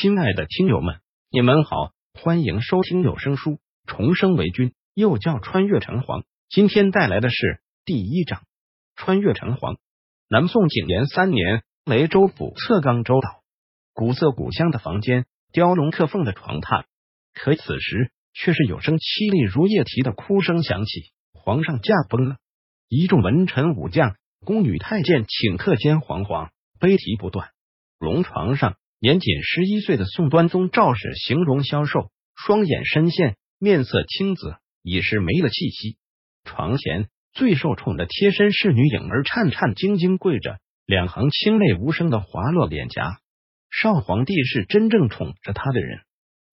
亲爱的听友们，你们好，欢迎收听有声书《重生为君》，又叫《穿越城隍》。今天带来的是第一章《穿越城隍》。南宋景延三年，雷州府侧冈州岛，古色古香的房间，雕龙刻凤的床榻，可此时却是有声凄厉如夜啼的哭声响起。皇上驾崩了，一众文臣武将、宫女太监顷刻间惶惶，悲啼不断。龙床上。年仅十一岁的宋端宗赵氏形容消瘦，双眼深陷，面色青紫，已是没了气息。床前最受宠的贴身侍女颖儿颤颤兢兢跪着，两行清泪无声的滑落脸颊。少皇帝是真正宠着他的人。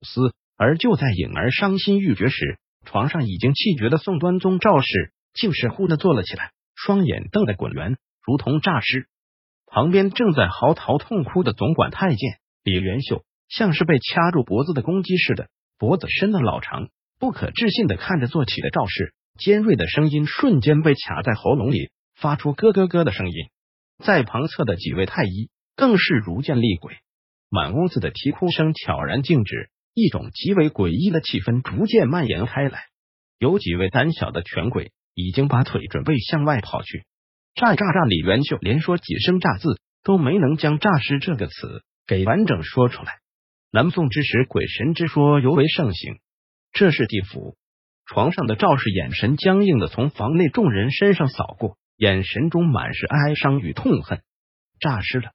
思而就在颖儿伤心欲绝时，床上已经气绝的宋端宗赵氏竟是忽的坐了起来，双眼瞪得滚圆，如同诈尸。旁边正在嚎啕痛哭的总管太监。李元秀像是被掐住脖子的公鸡似的，脖子伸得老长，不可置信的看着坐起的赵氏，尖锐的声音瞬间被卡在喉咙里，发出咯咯咯的声音。在旁侧的几位太医更是如见厉鬼，满屋子的啼哭声悄然静止，一种极为诡异的气氛逐渐蔓延开来。有几位胆小的权贵已经把腿准备向外跑去。诈诈诈！李元秀连说几声“诈”字，都没能将“诈尸”这个词。给完整说出来。南宋之时，鬼神之说尤为盛行。这是地府。床上的赵氏眼神僵硬的从房内众人身上扫过，眼神中满是哀伤与痛恨。诈尸了！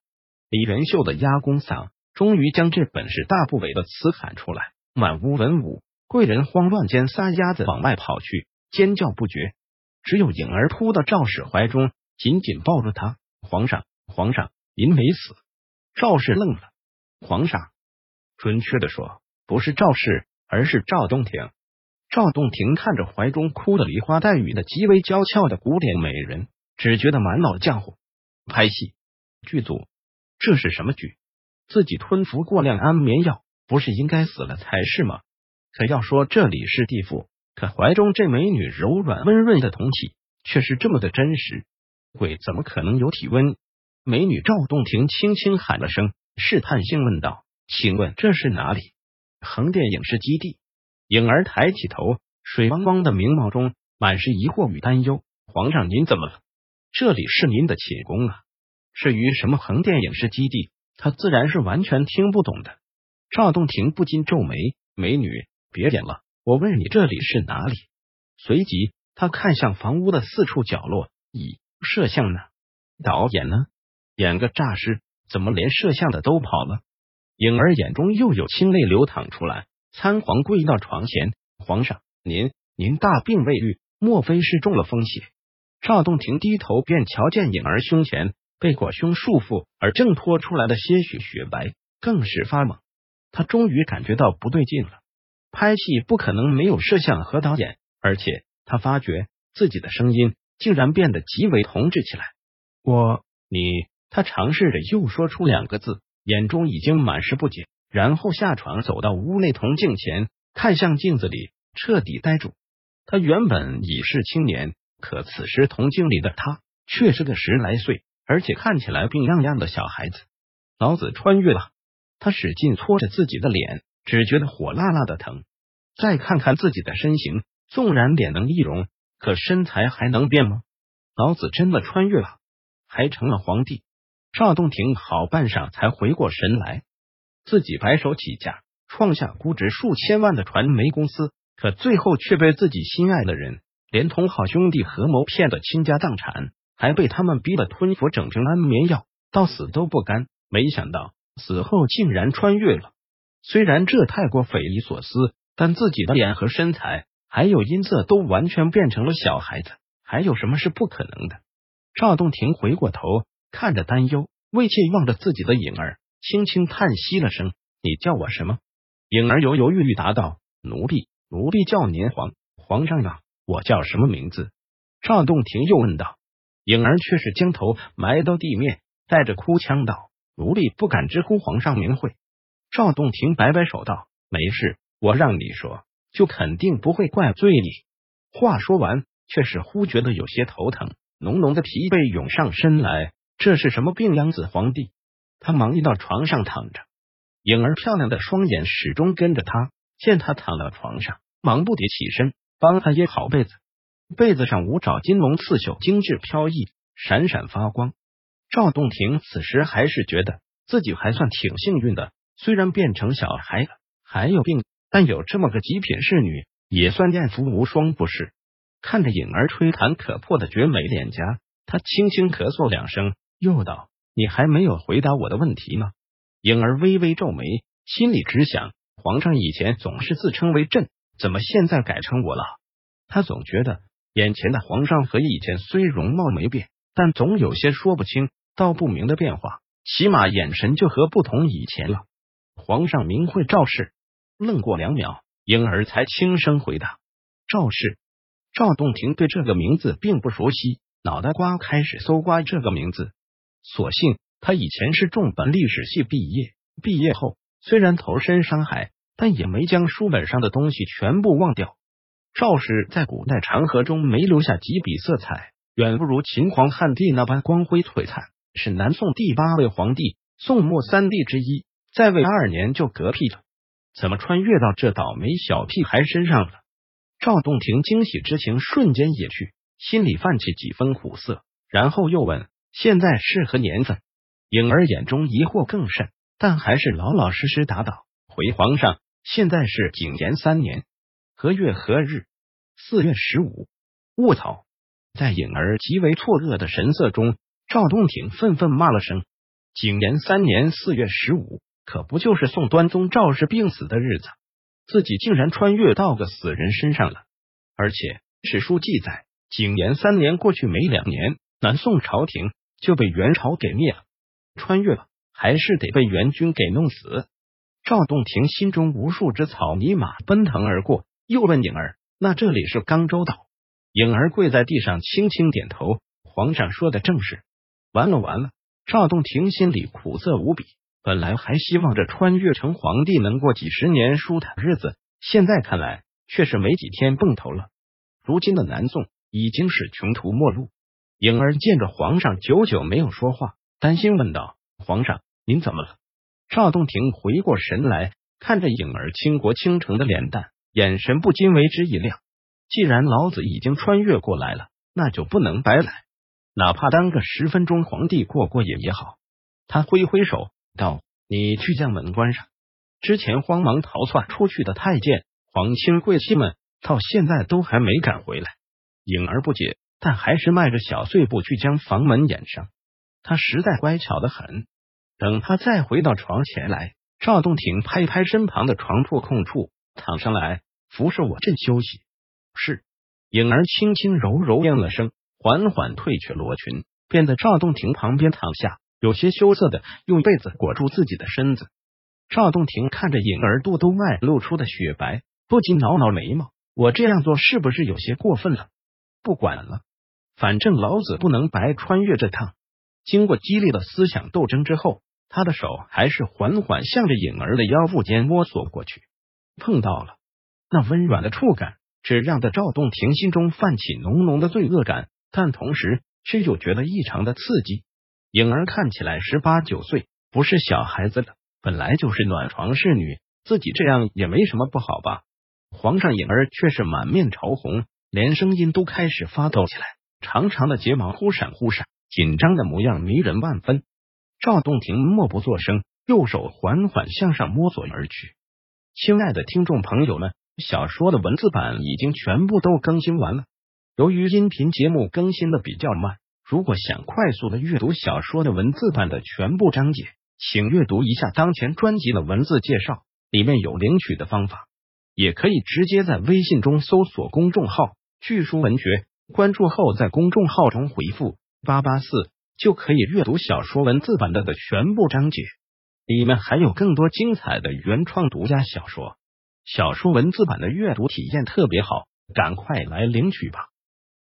李元秀的压弓嗓终于将这本是大不韪的词喊出来。满屋文武贵人慌乱间撒丫子往外跑去，尖叫不绝。只有颖儿扑到赵氏怀中，紧紧抱住他。皇上，皇上，您没死。赵氏愣了，皇上，准确的说，不是赵氏，而是赵洞庭。赵洞庭看着怀中哭的梨花带雨的极为娇俏的古典美人，只觉得满脑浆糊。拍戏剧组，这是什么剧？自己吞服过量安眠药，不是应该死了才是吗？可要说这里是地府，可怀中这美女柔软温润的酮体却是这么的真实。鬼怎么可能有体温？美女赵洞庭轻轻喊了声，试探性问道：“请问这是哪里？”横店影视基地。颖儿抬起头，水汪汪的明眸中满是疑惑与担忧。皇上，您怎么了？这里是您的寝宫啊！至于什么横店影视基地，他自然是完全听不懂的。赵洞庭不禁皱眉：“美女，别演了，我问你这里是哪里？”随即，他看向房屋的四处角落，咦，摄像呢？导演呢？演个诈尸，怎么连摄像的都跑了？颖儿眼中又有清泪流淌出来，仓皇跪到床前：“皇上，您您大病未愈，莫非是中了风邪？”赵洞庭低头便瞧见颖儿胸前被裹胸束缚而挣脱出来的些许雪白，更是发懵。他终于感觉到不对劲了。拍戏不可能没有摄像和导演，而且他发觉自己的声音竟然变得极为同志起来。我，你。他尝试着又说出两个字，眼中已经满是不解，然后下床走到屋内铜镜前，看向镜子里，彻底呆住。他原本已是青年，可此时铜镜里的他却是个十来岁，而且看起来病怏怏的小孩子。老子穿越了！他使劲搓着自己的脸，只觉得火辣辣的疼。再看看自己的身形，纵然脸能易容，可身材还能变吗？老子真的穿越了，还成了皇帝！赵洞庭好半晌才回过神来，自己白手起家，创下估值数千万的传媒公司，可最后却被自己心爱的人连同好兄弟合谋骗得倾家荡产，还被他们逼得吞服整瓶安眠药，到死都不甘。没想到死后竟然穿越了，虽然这太过匪夷所思，但自己的脸和身材还有音色都完全变成了小孩子，还有什么是不可能的？赵洞庭回过头。看着担忧，魏妾望着自己的颖儿，轻轻叹息了声：“你叫我什么？”颖儿犹犹豫豫答道：“奴婢，奴婢叫年皇。皇上啊，我叫什么名字？”赵洞庭又问道。颖儿却是将头埋到地面，带着哭腔道：“奴婢不敢直呼皇上名讳。”赵洞庭摆摆手道：“没事，我让你说，就肯定不会怪罪你。”话说完，却是忽觉得有些头疼，浓浓的疲惫涌上身来。这是什么病秧子皇帝？他忙移到床上躺着，颖儿漂亮的双眼始终跟着他，见他躺到床上，忙不迭起身帮他掖好被子。被子上五爪金龙刺绣精致飘逸，闪闪发光。赵洞庭此时还是觉得自己还算挺幸运的，虽然变成小孩了，还有病，但有这么个极品侍女，也算艳福无双，不是？看着颖儿吹弹可破的绝美脸颊，他轻轻咳嗽两声，又道：“你还没有回答我的问题呢。”颖儿微微皱眉，心里只想：皇上以前总是自称为朕，怎么现在改成我了？他总觉得眼前的皇上和以前虽容貌没变，但总有些说不清道不明的变化，起码眼神就和不同以前了。皇上名讳赵氏，愣过两秒，颖儿才轻声回答：“赵氏。”赵洞庭对这个名字并不熟悉，脑袋瓜开始搜刮这个名字，所幸。他以前是重本历史系毕业，毕业后虽然投身商海，但也没将书本上的东西全部忘掉。赵氏在古代长河中没留下几笔色彩，远不如秦皇汉帝那般光辉璀璨，是南宋第八位皇帝，宋末三帝之一，在位二年就嗝屁了，怎么穿越到这倒霉小屁孩身上了？赵洞庭惊喜之情瞬间也去，心里泛起几分苦涩，然后又问：现在是何年份？颖儿眼中疑惑更甚，但还是老老实实答道：“回皇上，现在是景延三年何月何日？四月十五。”卧槽！在颖儿极为错愕的神色中，赵洞庭愤愤骂了声：“景延三年四月十五，可不就是宋端宗赵氏病死的日子？自己竟然穿越到个死人身上了！而且史书记载，景延三年过去没两年，南宋朝廷就被元朝给灭了。”穿越了，还是得被元军给弄死。赵洞庭心中无数只草泥马奔腾而过，又问颖儿：“那这里是刚州岛？”颖儿跪在地上，轻轻点头：“皇上说的正是。”完了完了！赵洞庭心里苦涩无比。本来还希望这穿越成皇帝能过几十年舒坦日子，现在看来却是没几天蹦头了。如今的南宋已经是穷途末路。颖儿见着皇上久久没有说话。担心问道：“皇上，您怎么了？”赵洞庭回过神来，看着颖儿倾国倾城的脸蛋，眼神不禁为之一亮。既然老子已经穿越过来了，那就不能白来，哪怕当个十分钟皇帝过过瘾也好。他挥挥手道：“你去将门关上。之前慌忙逃窜出去的太监、皇亲贵戚们，到现在都还没敢回来。”颖儿不解，但还是迈着小碎步去将房门掩上。他实在乖巧的很。等他再回到床前来，赵洞庭拍拍身旁的床铺空处，躺上来，服侍我朕休息。是。颖儿轻轻柔柔应了声，缓缓褪去罗裙，便在赵洞庭旁边躺下，有些羞涩的用被子裹住自己的身子。赵洞庭看着颖儿肚兜外露出的雪白，不禁挠挠眉毛：我这样做是不是有些过分了？不管了，反正老子不能白穿越这趟。经过激烈的思想斗争之后，他的手还是缓缓向着颖儿的腰部间摸索过去，碰到了那温软的触感，只让的赵洞庭心中泛起浓浓的罪恶感，但同时却又觉得异常的刺激。颖儿看起来十八九岁，不是小孩子了，本来就是暖床侍女，自己这样也没什么不好吧？皇上，颖儿却是满面潮红，连声音都开始发抖起来，长长的睫毛忽闪忽闪。紧张的模样迷人万分。赵洞庭默不作声，右手缓缓向上摸索而去。亲爱的听众朋友们，小说的文字版已经全部都更新完了。由于音频节目更新的比较慢，如果想快速的阅读小说的文字版的全部章节，请阅读一下当前专辑的文字介绍，里面有领取的方法。也可以直接在微信中搜索公众号“巨书文学”，关注后在公众号中回复。八八四就可以阅读小说文字版的的全部章节，里面还有更多精彩的原创独家小说。小说文字版的阅读体验特别好，赶快来领取吧！